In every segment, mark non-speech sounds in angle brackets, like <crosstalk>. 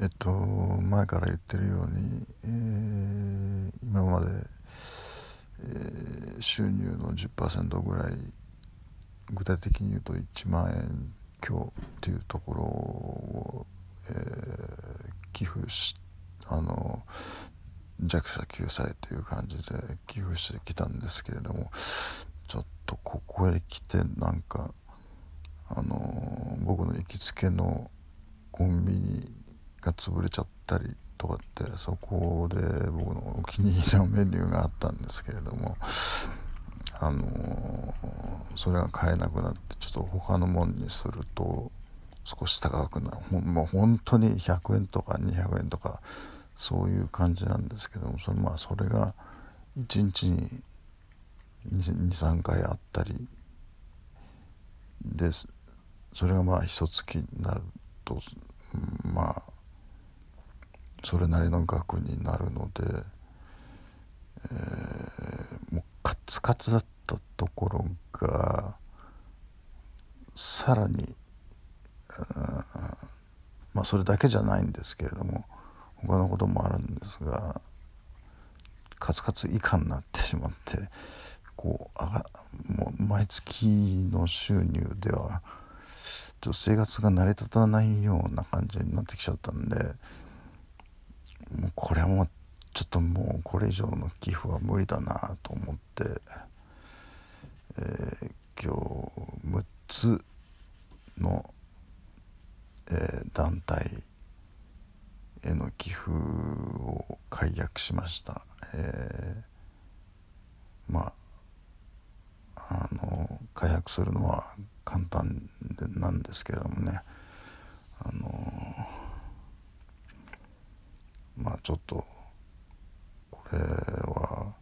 えっと前から言ってるように、えー、今まで、えー、収入の10%ぐらい具体的に言うと1万円強っていうところを、えー、寄付しあの弱者救済という感じで寄付してきたんですけれどもちょっとここへ来てなんかあの僕の行きつけのコンビニが潰れちゃったりとかってそこで僕のお気に入りのメニューがあったんですけれどもあのそれが買えなくなってちょっと他のもんにすると少し高くなる。ほもう本当に100円とか200円とかそういう感じなんですけどもそれまあそれが1日に23回あったりです。それがまあ一月になるとまあそれなりの額になるので、えー、もうカツカツだったところがさらにまあそれだけじゃないんですけれども他のこともあるんですがカツカツ以下になってしまってこうあがもう毎月の収入ではちょっと生活が成り立たないような感じになってきちゃったんでもうこれはもうちょっともうこれ以上の寄付は無理だなと思って、えー、今日6つの、えー、団体への寄付を解約しました、えー、まああの解約するのは簡単なんですけれどもねあのまあちょっとこれは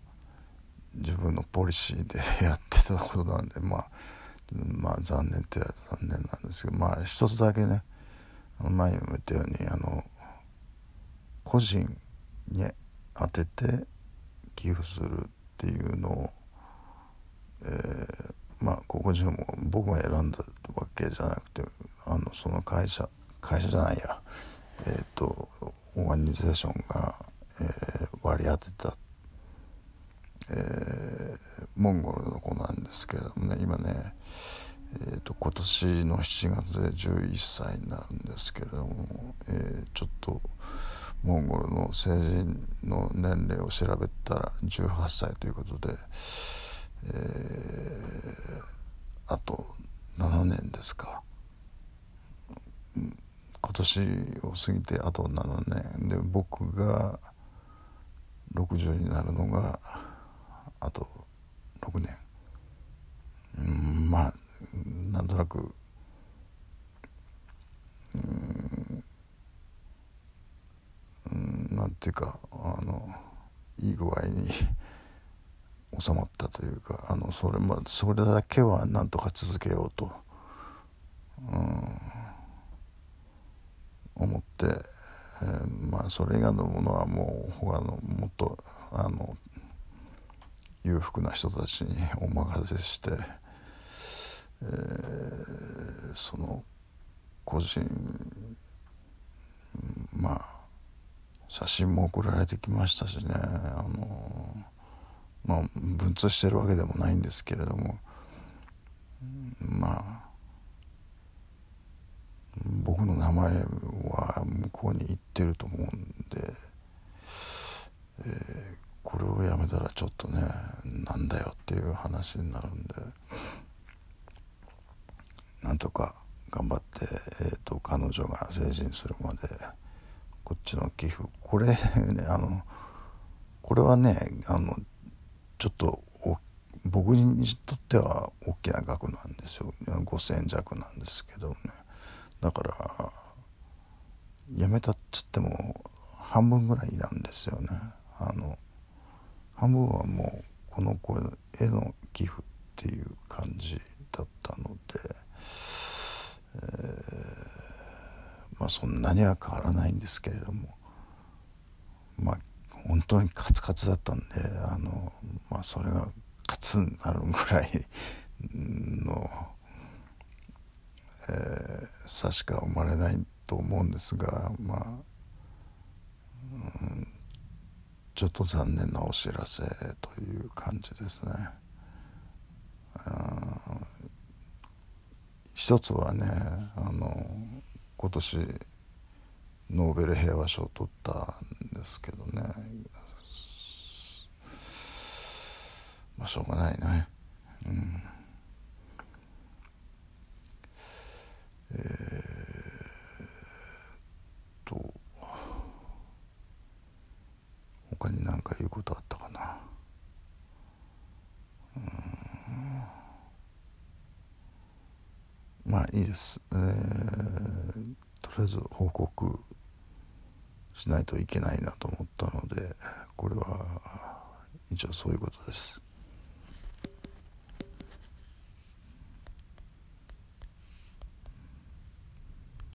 自分のポリシーでやってたことなんでまあまあ残念って残念なんですけどまあ一つだけね前にも言ったようにあの個人に当てて寄付するっていうのを、えー、まあ個人も僕が選んだわけじゃなくてあのその会社会社じゃないやえっ、ー、とオーガニゼーションが、えー、割り当てた、えー、モンゴルの子なんですけれどもね今ねえーと、今年の7月で11歳になるんですけれども、えー、ちょっとモンゴルの成人の年齢を調べたら18歳ということで、えー、あと7年ですか。うん今年を過ぎてあと7年で僕が60になるのがあと6年、うん、まあなんとなくうんなんていうかあのいい具合に <laughs> 収まったというかあのそれ,、まそれだけはなんとか続けようと、うん、思って、えー、まあそれ以外のものはもう他のもっとあの裕福な人たちにお任せして、えー、その個人まあ写真も送られてきましたしねあのまあ文通してるわけでもないんですけれどもまあ僕の名前向こうに行ってると思うんで、えー、これをやめたらちょっとねなんだよっていう話になるんでなんとか頑張って、えーと彼女が成人するまで。こっちの寄付これねあのこれはねあのちょっと僕にとっては大きな額なんですよ5,000弱なんですけどねだからめたっつっても半分ぐらいなんですよね。あの半分はもうこの子への寄付っていう感じだったので、えーまあそんなには変わらないんですけれどもまあ本当にカツカツだったんであのまあそれがカツになるぐらいの、えー、差しか生まれないと思うんですがまあうんちょっと残念なお知らせという感じですね。一つはねあの今年ノーベル平和賞を取ったんですけどねまあしょうがないね。うんえー、と他に何か言うことあったかな。まあいいです、えー、とりあえず報告しないといけないなと思ったのでこれは一応そういうことです。